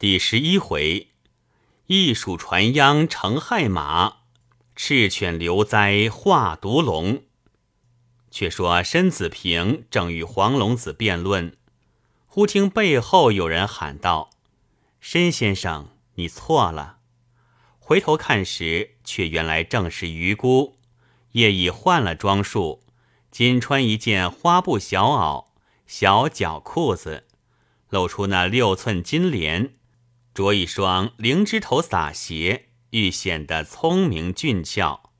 第十一回，一鼠传秧成害马，赤犬流灾化毒龙。却说申子平正与黄龙子辩论，忽听背后有人喊道：“申先生，你错了。”回头看时，却原来正是余姑，夜已换了装束，仅穿一件花布小袄、小脚裤子，露出那六寸金莲。着一双灵芝头洒鞋，愈显得聪明俊俏。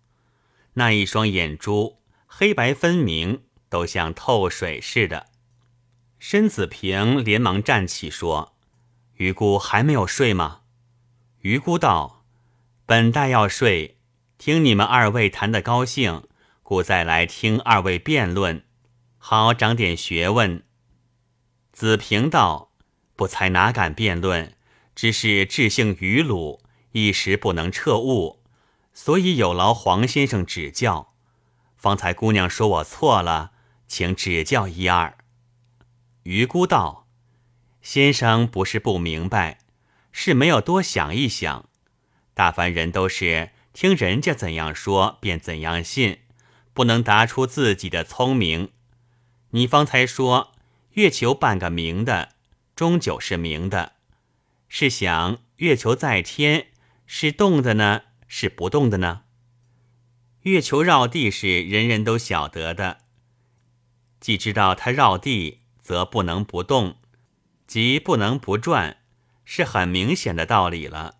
那一双眼珠黑白分明，都像透水似的。申子平连忙站起说：“余姑还没有睡吗？”余姑道：“本待要睡，听你们二位谈得高兴，故再来听二位辩论，好长点学问。”子平道：“不才哪敢辩论？”只是智性愚鲁，一时不能彻悟，所以有劳黄先生指教。方才姑娘说我错了，请指教一二。余姑道：“先生不是不明白，是没有多想一想。大凡人都是听人家怎样说便怎样信，不能答出自己的聪明。你方才说月球半个明的，终究是明的。”是想月球在天是动的呢，是不动的呢？月球绕地是人人都晓得的，既知道它绕地，则不能不动，即不能不转，是很明显的道理了。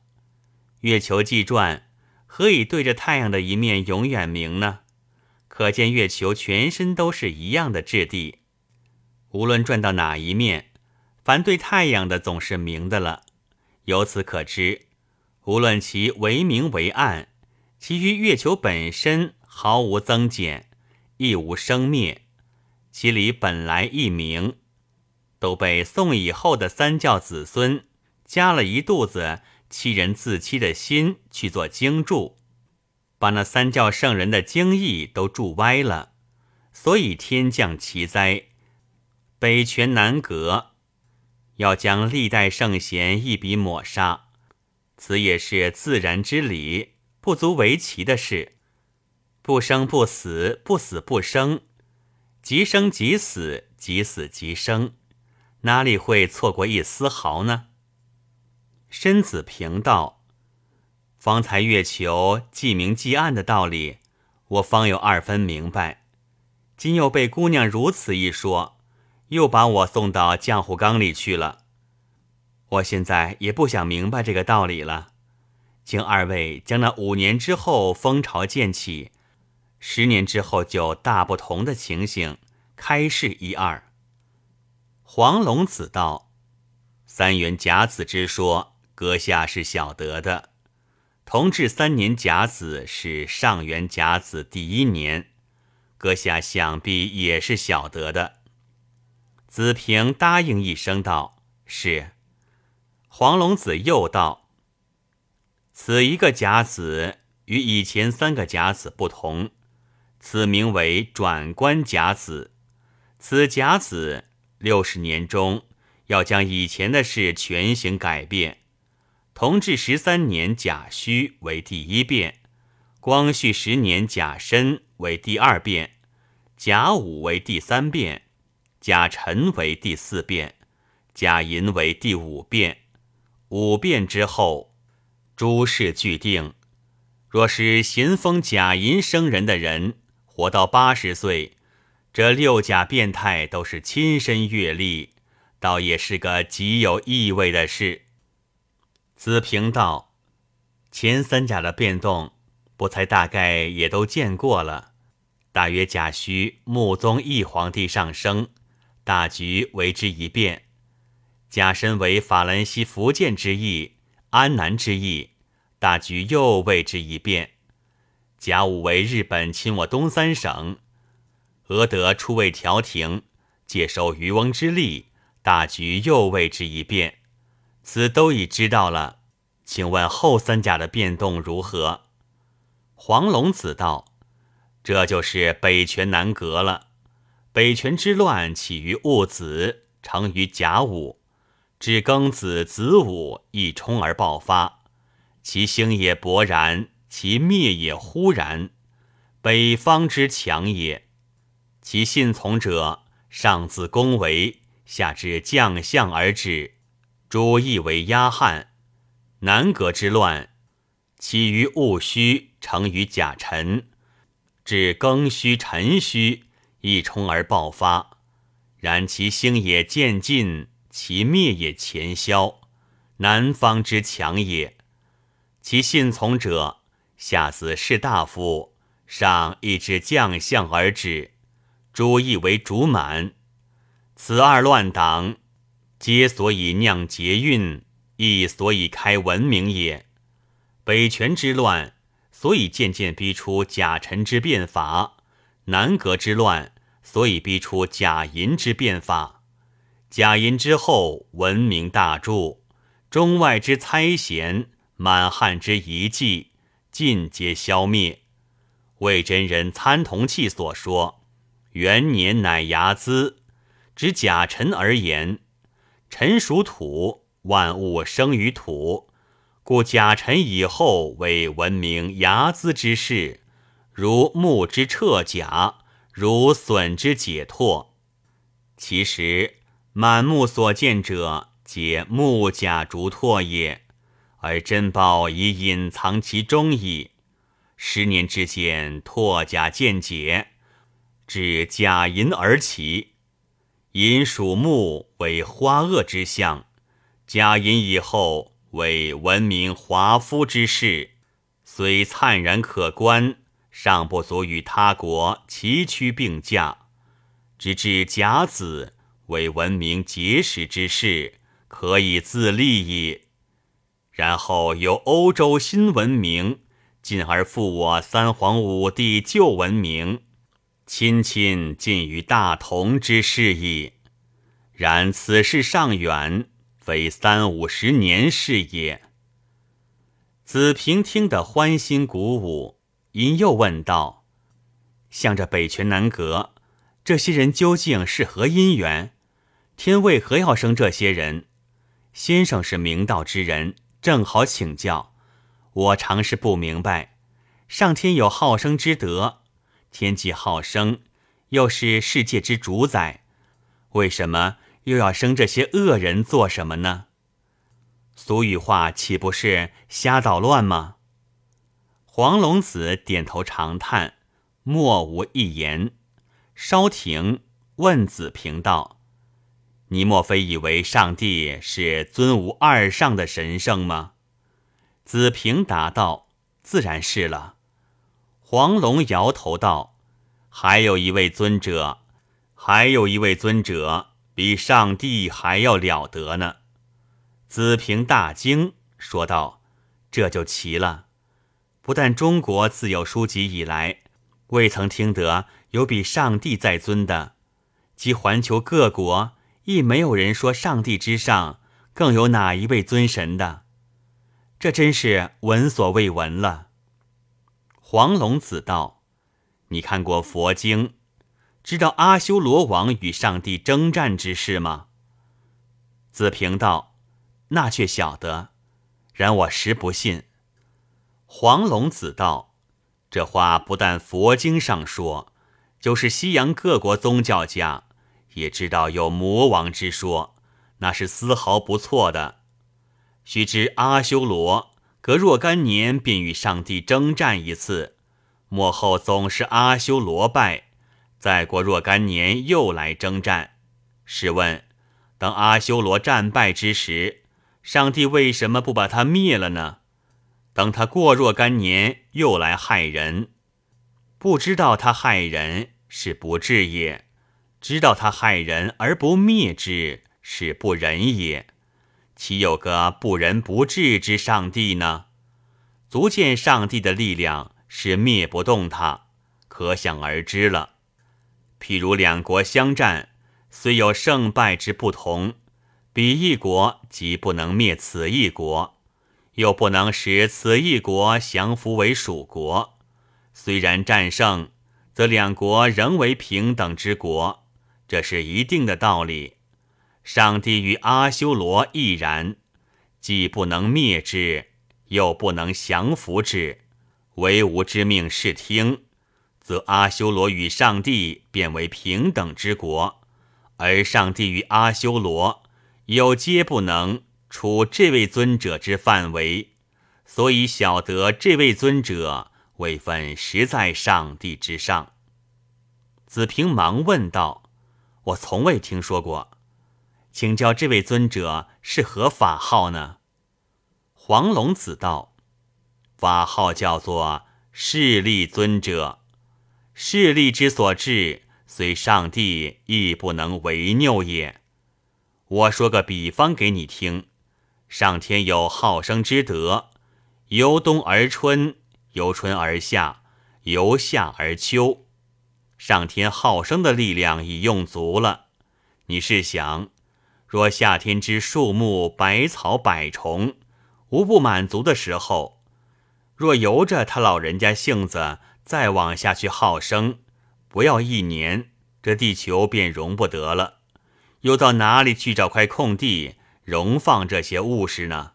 月球既转，何以对着太阳的一面永远明呢？可见月球全身都是一样的质地，无论转到哪一面，凡对太阳的总是明的了。由此可知，无论其为明为暗，其余月球本身毫无增减，亦无生灭，其理本来亦明，都被宋以后的三教子孙加了一肚子欺人自欺的心去做经注，把那三教圣人的经义都注歪了，所以天降奇灾，北泉南阁。要将历代圣贤一笔抹杀，此也是自然之理，不足为奇的事。不生不死，不死不生，即生即死，即死即生，哪里会错过一丝毫呢？申子平道：“方才月球既明既暗的道理，我方有二分明白。今又被姑娘如此一说。”又把我送到浆糊缸里去了。我现在也不想明白这个道理了，请二位将那五年之后风潮渐起，十年之后就大不同的情形开示一二。黄龙子道：“三元甲子之说，阁下是晓得的。同治三年甲子是上元甲子第一年，阁下想必也是晓得的。”子平答应一声道：“是。”黄龙子又道：“此一个甲子与以前三个甲子不同，此名为转关甲子。此甲子六十年中要将以前的事全行改变。同治十三年甲戌为第一变，光绪十年甲申为第二变，甲午为第三变。”甲辰为第四变，甲寅为第五变。五变之后，诸事俱定。若是咸丰甲寅生人的人活到八十岁，这六甲变态都是亲身阅历，倒也是个极有意味的事。子平道：前三甲的变动，不才大概也都见过了。大约甲戌穆宗义皇帝上升。大局为之一变，甲申为法兰西福建之意，安南之意，大局又为之一变。甲午为日本侵我东三省，俄德出位调停，借收渔翁之利，大局又为之一变。此都已知道了，请问后三甲的变动如何？黄龙子道：“这就是北权南阁了。”北权之乱起于戊子，成于甲午，至庚子、子午一冲而爆发，其兴也勃然，其灭也忽然。北方之强也。其信从者，上自恭维，下至将相而止，诸亦为压汉。南阁之乱，起于戊戌，成于甲辰，至庚戌、辰戌，一冲而爆发。然其兴也渐进，其灭也前消。南方之强也。其信从者，下自士大夫，上亦至将相而止，诸亦为主满。此二乱党，皆所以酿劫运。亦所以开文明也。北权之乱，所以渐渐逼出贾臣之变法；南阁之乱，所以逼出贾银之变法。贾银之后，文明大著，中外之猜嫌，满汉之遗迹，尽皆消灭。魏真人参同契所说：“元年乃牙资，指贾臣而言，臣属土。”万物生于土，故甲辰以后为文明牙资之事，如木之彻甲，如笋之解脱。其实满目所见者，皆木甲竹拓也，而珍宝已隐藏其中矣。十年之间，拓甲渐解，至甲寅而起，寅属木，为花萼之象。甲寅以后为文明华夫之事，虽灿然可观，尚不足与他国齐驱并驾。直至甲子为文明结实之事，可以自立矣。然后由欧洲新文明进而复我三皇五帝旧文明，亲亲近于大同之事矣。然此事尚远。非三五十年事也。子平听得欢欣鼓舞，因又问道：“向着北泉南阁，这些人究竟是何因缘？天为何要生这些人？先生是明道之人，正好请教。我常是不明白，上天有好生之德，天既好生，又是世界之主宰，为什么？”又要生这些恶人做什么呢？俗语话岂不是瞎捣乱吗？黄龙子点头长叹，莫无一言。稍停，问子平道：“你莫非以为上帝是尊无二上的神圣吗？”子平答道：“自然是了。”黄龙摇头道：“还有一位尊者，还有一位尊者。”比上帝还要了得呢！子平大惊，说道：“这就奇了。不但中国自有书籍以来，未曾听得有比上帝在尊的；即环球各国，亦没有人说上帝之上更有哪一位尊神的。这真是闻所未闻了。”黄龙子道：“你看过佛经？”知道阿修罗王与上帝征战之事吗？子平道：“那却晓得，然我实不信。”黄龙子道：“这话不但佛经上说，就是西洋各国宗教家也知道有魔王之说，那是丝毫不错的。须知阿修罗隔若干年便与上帝征战一次，末后总是阿修罗败。”再过若干年，又来征战。试问，当阿修罗战败之时，上帝为什么不把他灭了呢？等他过若干年，又来害人，不知道他害人是不智也；知道他害人而不灭之，是不仁也。岂有个不仁不智之上帝呢？足见上帝的力量是灭不动他，可想而知了。譬如两国相战，虽有胜败之不同，彼一国即不能灭此一国，又不能使此一国降服为属国。虽然战胜，则两国仍为平等之国，这是一定的道理。上帝与阿修罗亦然，既不能灭之，又不能降服之，唯吾之命是听，则阿修罗与上帝变为平等之国，而上帝与阿修罗又皆不能处这位尊者之范围，所以晓得这位尊者位分实在上帝之上。子平忙问道：“我从未听说过，请教这位尊者是何法号呢？”黄龙子道：“法号叫做势力尊者，势力之所至，虽上帝亦不能违拗也。我说个比方给你听：上天有好生之德，由冬而春，由春而夏，由夏而秋。”上天好生的力量已用足了，你试想，若夏天之树木、百草、百虫无不满足的时候，若由着他老人家性子再往下去好生，不要一年，这地球便容不得了。又到哪里去找块空地容放这些物事呢？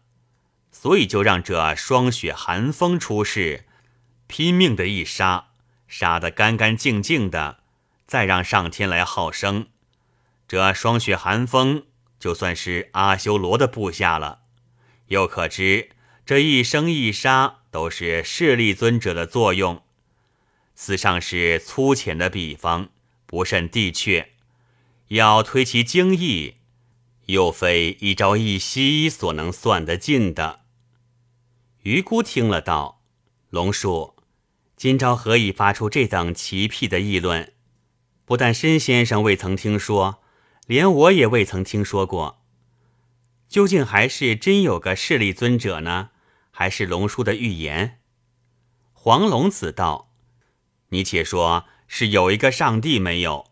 所以就让这霜雪寒风出世，拼命的一杀。杀得干干净净的，再让上天来好生，这霜雪寒风就算是阿修罗的部下了。又可知这一生一杀都是势力尊者的作用。此上是粗浅的比方，不甚地确。要推其精义，又非一朝一夕所能算得尽的。余姑听了道：“龙叔。”今朝何以发出这等奇僻的议论？不但申先生未曾听说，连我也未曾听说过。究竟还是真有个势力尊者呢，还是龙叔的预言？黄龙子道：“你且说是有一个上帝没有？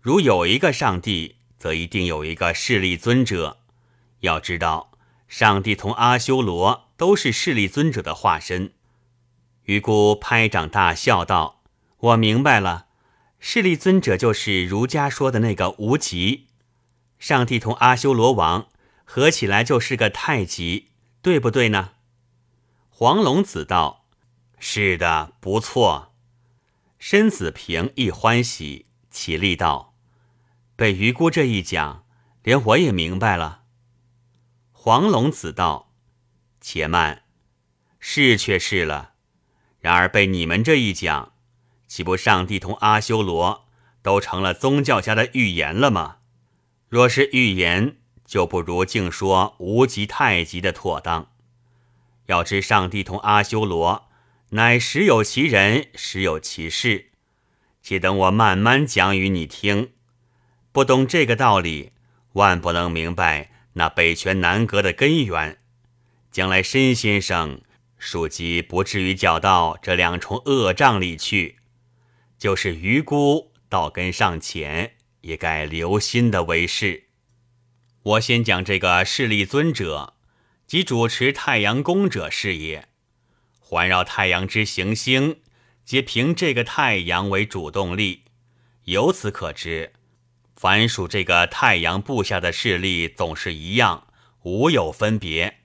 如有一个上帝，则一定有一个势力尊者。要知道，上帝同阿修罗都是势力尊者的化身。”余姑拍掌大笑道：“我明白了，势力尊者就是儒家说的那个无极。上帝同阿修罗王合起来就是个太极，对不对呢？”黄龙子道：“是的，不错。”申子平一欢喜，起立道：“被余姑这一讲，连我也明白了。”黄龙子道：“且慢，是却是了。”然而被你们这一讲，岂不上帝同阿修罗都成了宗教家的预言了吗？若是预言，就不如净说无极太极的妥当。要知上帝同阿修罗乃实有其人，实有其事。且等我慢慢讲与你听。不懂这个道理，万不能明白那北拳南阁的根源。将来申先生。属鸡不至于搅到这两重恶账里去，就是余姑道根尚浅，也该留心的为是。我先讲这个势力尊者即主持太阳宫者是也，环绕太阳之行星，皆凭这个太阳为主动力。由此可知，凡属这个太阳部下的势力，总是一样，无有分别。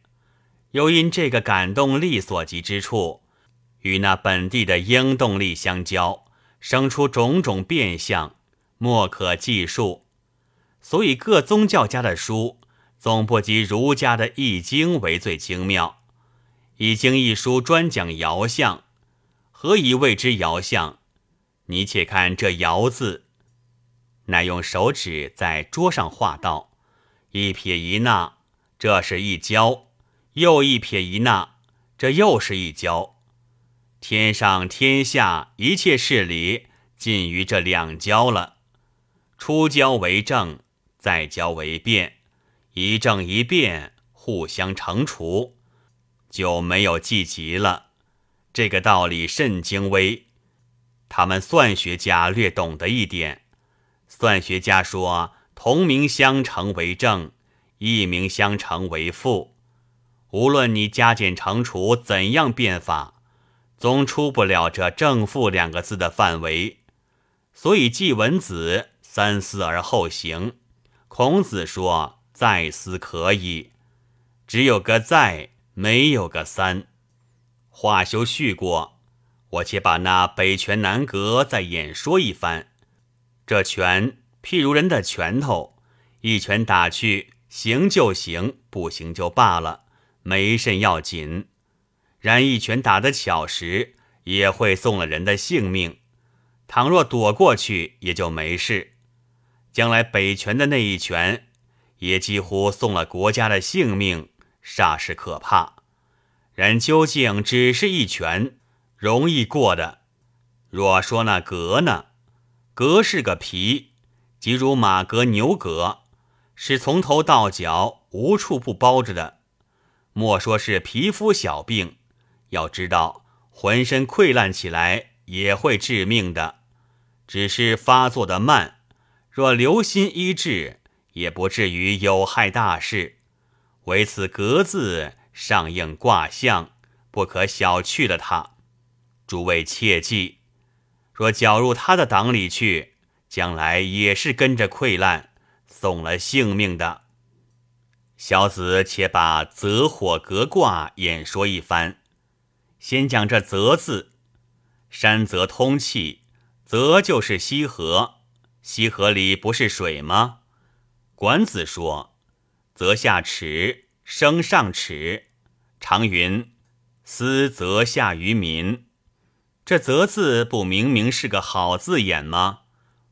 又因这个感动力所及之处，与那本地的应动力相交，生出种种变相，莫可计数。所以各宗教家的书，总不及儒家的《易经》为最精妙。《易经》一书专讲爻象，何以谓之爻象？你且看这“爻”字，乃用手指在桌上画道：一撇一捺，这是一交。又一撇一捺，这又是一交。天上天下一切事理，尽于这两交了。出交为正，再交为变，一正一变，互相乘除，就没有计极了。这个道理甚精微，他们算学家略懂得一点。算学家说，同名相乘为正，异名相乘为负。无论你加减乘除怎样变法，总出不了这正负两个字的范围。所以季文子三思而后行，孔子说：“再思可以。”只有个在，没有个三。话休叙过，我且把那北拳南阁再演说一番。这拳譬如人的拳头，一拳打去，行就行，不行就罢了，没甚要紧。然一拳打得巧时，也会送了人的性命。倘若躲过去，也就没事。将来北拳的那一拳，也几乎送了国家的性命，煞是可怕。然究竟只是一拳，容易过的。若说那格呢？革是个皮，即如马革、牛革，是从头到脚无处不包着的。莫说是皮肤小病，要知道浑身溃烂起来也会致命的，只是发作的慢。若留心医治，也不至于有害大事。唯此“格”字上应卦象，不可小觑了它。诸位切记，若搅入他的党里去，将来也是跟着溃烂，送了性命的。小子且把泽火革卦演说一番。先讲这“泽”字，山泽通气，泽就是溪河。溪河里不是水吗？管子说：“泽下池，生上池。”常云：“思泽下于民。”这“泽”字不明明是个好字眼吗？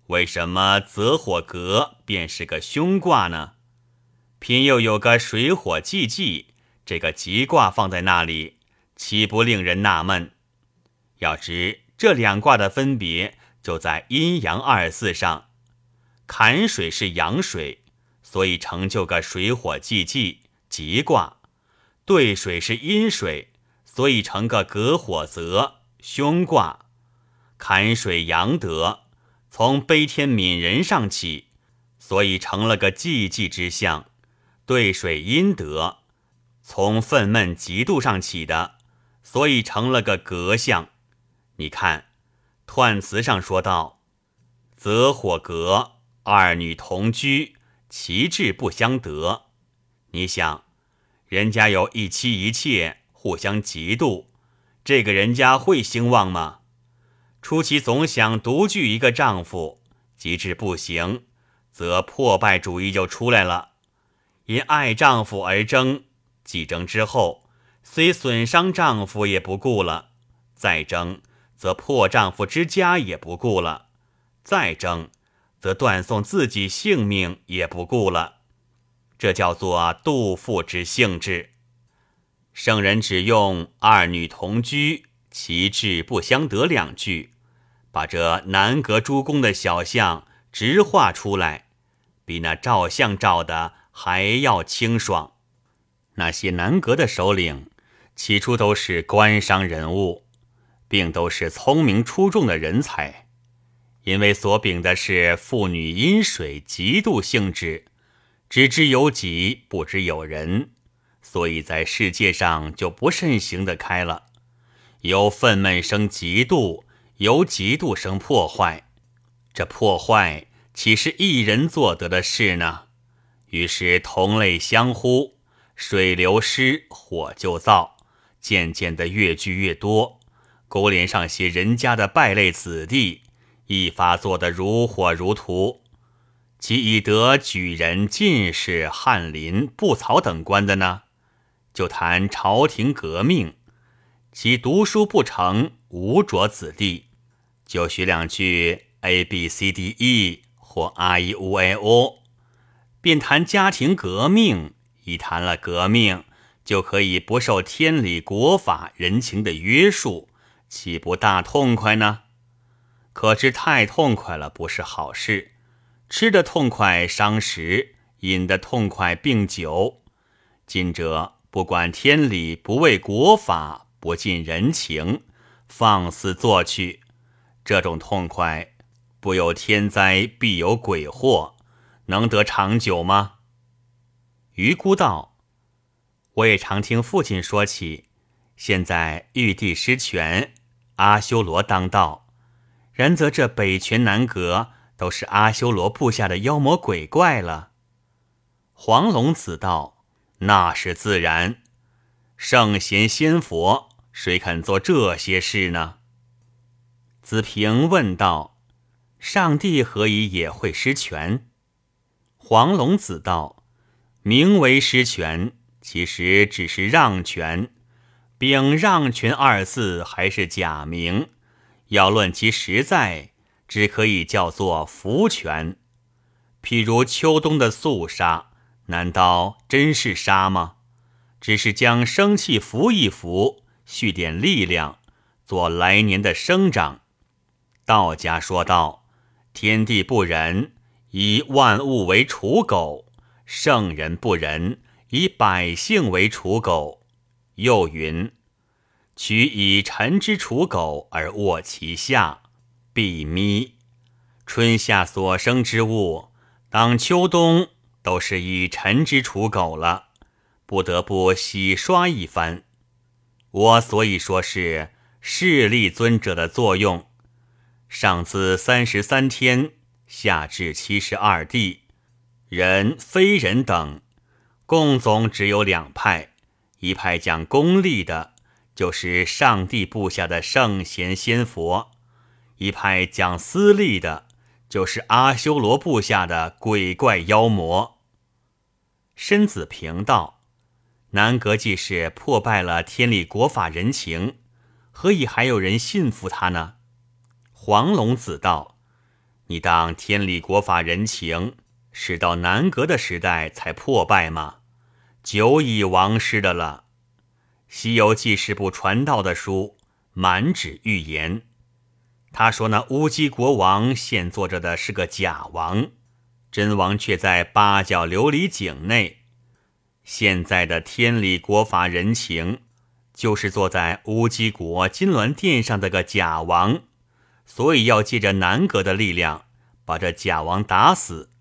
为什么“泽火革”便是个凶卦呢？偏又有个水火既济，这个吉卦放在那里，岂不令人纳闷？要知这两卦的分别。就在阴阳二字上，坎水是阳水，所以成就个水火既济吉卦；兑水是阴水，所以成个隔火泽凶卦。坎水阳德，从悲天悯人上起，所以成了个寂寂之象；兑水阴德，从愤懑嫉妒上起的，所以成了个隔象。你看。彖辞上说道：“泽火革，二女同居，其志不相得。你想，人家有一妻一妾，互相嫉妒，这个人家会兴旺吗？初期总想独具一个丈夫，及至不行，则破败主义就出来了。因爱丈夫而争，既争之后，虽损伤丈夫也不顾了，再争。”则破丈夫之家也不顾了，再争，则断送自己性命也不顾了。这叫做杜甫之性质。圣人只用“二女同居，其志不相得”两句，把这南阁诸公的小象直画出来，比那照相照的还要清爽。那些南阁的首领，起初都是官商人物。并都是聪明出众的人才，因为所秉的是妇女阴水嫉妒性质，只知有己不知有人，所以在世界上就不甚行得开了。由愤懑生嫉妒，由嫉妒生破坏，这破坏岂是一人做得的事呢？于是同类相呼，水流失，火就燥，渐渐的越聚越多。勾连上些人家的败类子弟，一发做得如火如荼。其以得举人、进士、翰林、布曹等官的呢？就谈朝廷革命，其读书不成，无着子弟，就学两句 A B C D E 或 R E U A O，便谈家庭革命。一谈了革命，就可以不受天理、国法、人情的约束。岂不大痛快呢？可知太痛快了不是好事。吃的痛快伤食，饮的痛快病酒。今者不管天理，不为国法，不近人情，放肆作去。这种痛快，不有天灾，必有鬼祸，能得长久吗？余姑道：“我也常听父亲说起，现在玉帝失权。”阿修罗当道，然则这北拳南阁都是阿修罗部下的妖魔鬼怪了。黄龙子道：“那是自然。圣贤仙佛，谁肯做这些事呢？”子平问道：“上帝何以也会失权？”黄龙子道：“名为失权，其实只是让权。并让权二字还是假名，要论其实在，只可以叫做福权。譬如秋冬的肃杀。”难道真是杀吗？只是将生气扶一扶，蓄点力量，做来年的生长。道家说道：“天地不仁，以万物为刍狗；圣人不仁，以百姓为刍狗。”又云：“取以臣之刍狗而卧其下，必咪。”春夏所生之物，当秋冬。都是以臣之刍狗了，不得不洗刷一番。我所以说是势力尊者的作用。上自三十三天，下至七十二地，人非人等，共总只有两派：一派讲功利的，就是上帝部下的圣贤仙佛；一派讲私利的，就是阿修罗部下的鬼怪妖魔。申子平道：“南阁既是破败了天理国法人情，何以还有人信服他呢？”黄龙子道：“你当天理国法人情是到南阁的时代才破败吗？久已亡失的了。《西游记》是部传道的书，满纸预言。他说那乌鸡国王现坐着的是个假王。”真王却在八角琉璃井内。现在的天理国法人情，就是坐在乌鸡国金銮殿上的个假王，所以要借着南阁的力量，把这假王打死，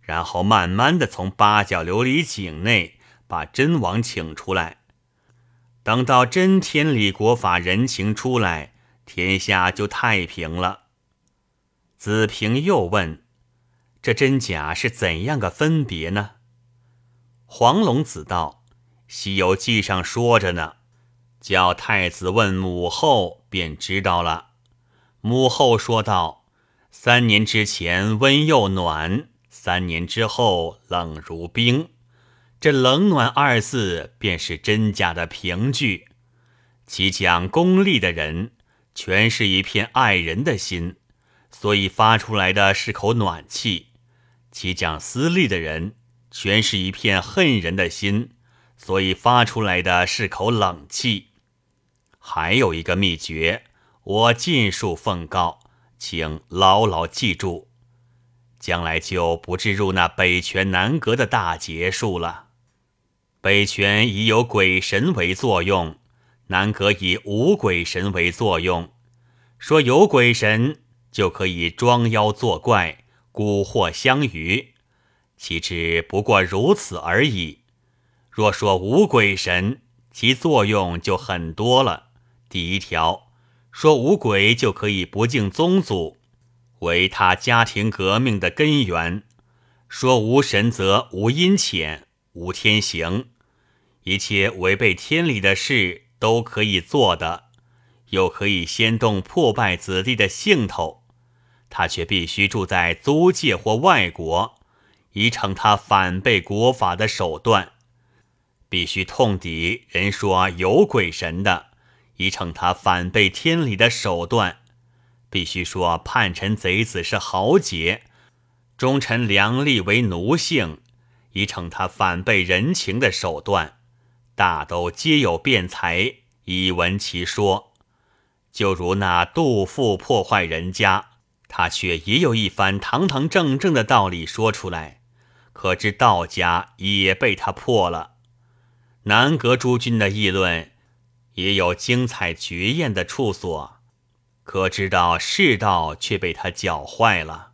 然后慢慢的从八角琉璃井内把真王请出来。等到真天理国法人情出来，天下就太平了。子平又问。这真假是怎样个分别呢？黄龙子道：“《西游记》上说着呢，叫太子问母后，便知道了。母后说道：三年之前温又暖，三年之后冷如冰。这冷暖二字，便是真假的凭据。其讲功利的人，全是一片爱人的心，所以发出来的是口暖气。”其讲私利的人，全是一片恨人的心，所以发出来的是口冷气。还有一个秘诀，我尽数奉告，请牢牢记住，将来就不至入那北泉南阁的大劫数了。北泉已有鬼神为作用，南阁以无鬼神为作用。说有鬼神，就可以装妖作怪。蛊惑相与，其之不过如此而已。若说无鬼神，其作用就很多了。第一条，说无鬼就可以不敬宗祖，为他家庭革命的根源；说无神，则无阴潜，无天行，一切违背天理的事都可以做的，又可以先动破败子弟的兴头。他却必须住在租界或外国，以成他反背国法的手段；必须痛抵人说有鬼神的，以成他反背天理的手段；必须说叛臣贼子是豪杰，忠臣良吏为奴性，以成他反背人情的手段。大都皆有辩才，以闻其说。就如那杜甫破坏人家。他却也有一番堂堂正正的道理说出来，可知道家也被他破了。南阁诸君的议论也有精彩绝艳的处所，可知道世道却被他搅坏了。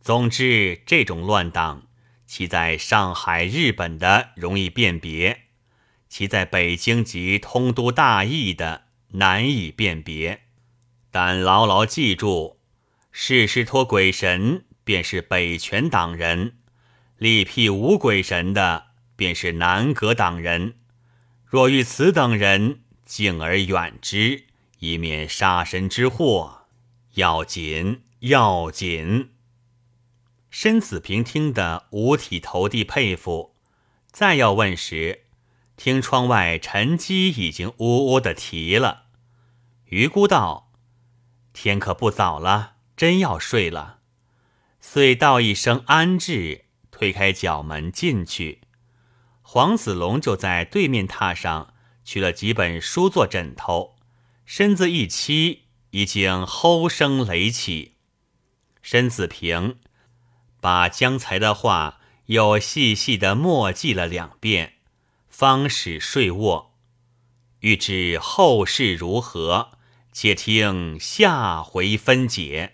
总之，这种乱党，其在上海、日本的容易辨别，其在北京及通都大邑的难以辨别。但牢牢记住。世事托鬼神便是北泉党人，力辟无鬼神的，便是南阁党人。若遇此等人，敬而远之，以免杀身之祸。要紧，要紧！申子平听得五体投地佩服。再要问时，听窗外晨鸡已经呜呜的啼了。余姑道：“天可不早了，真要睡了。”遂道一声安置，推开角门进去。黄子龙就在对面榻上取了几本书做枕头，身子一欺，已经吼声雷起。申子平把将才的话又细细的默记了两遍，方始睡卧。欲知后事如何，且听下回分解。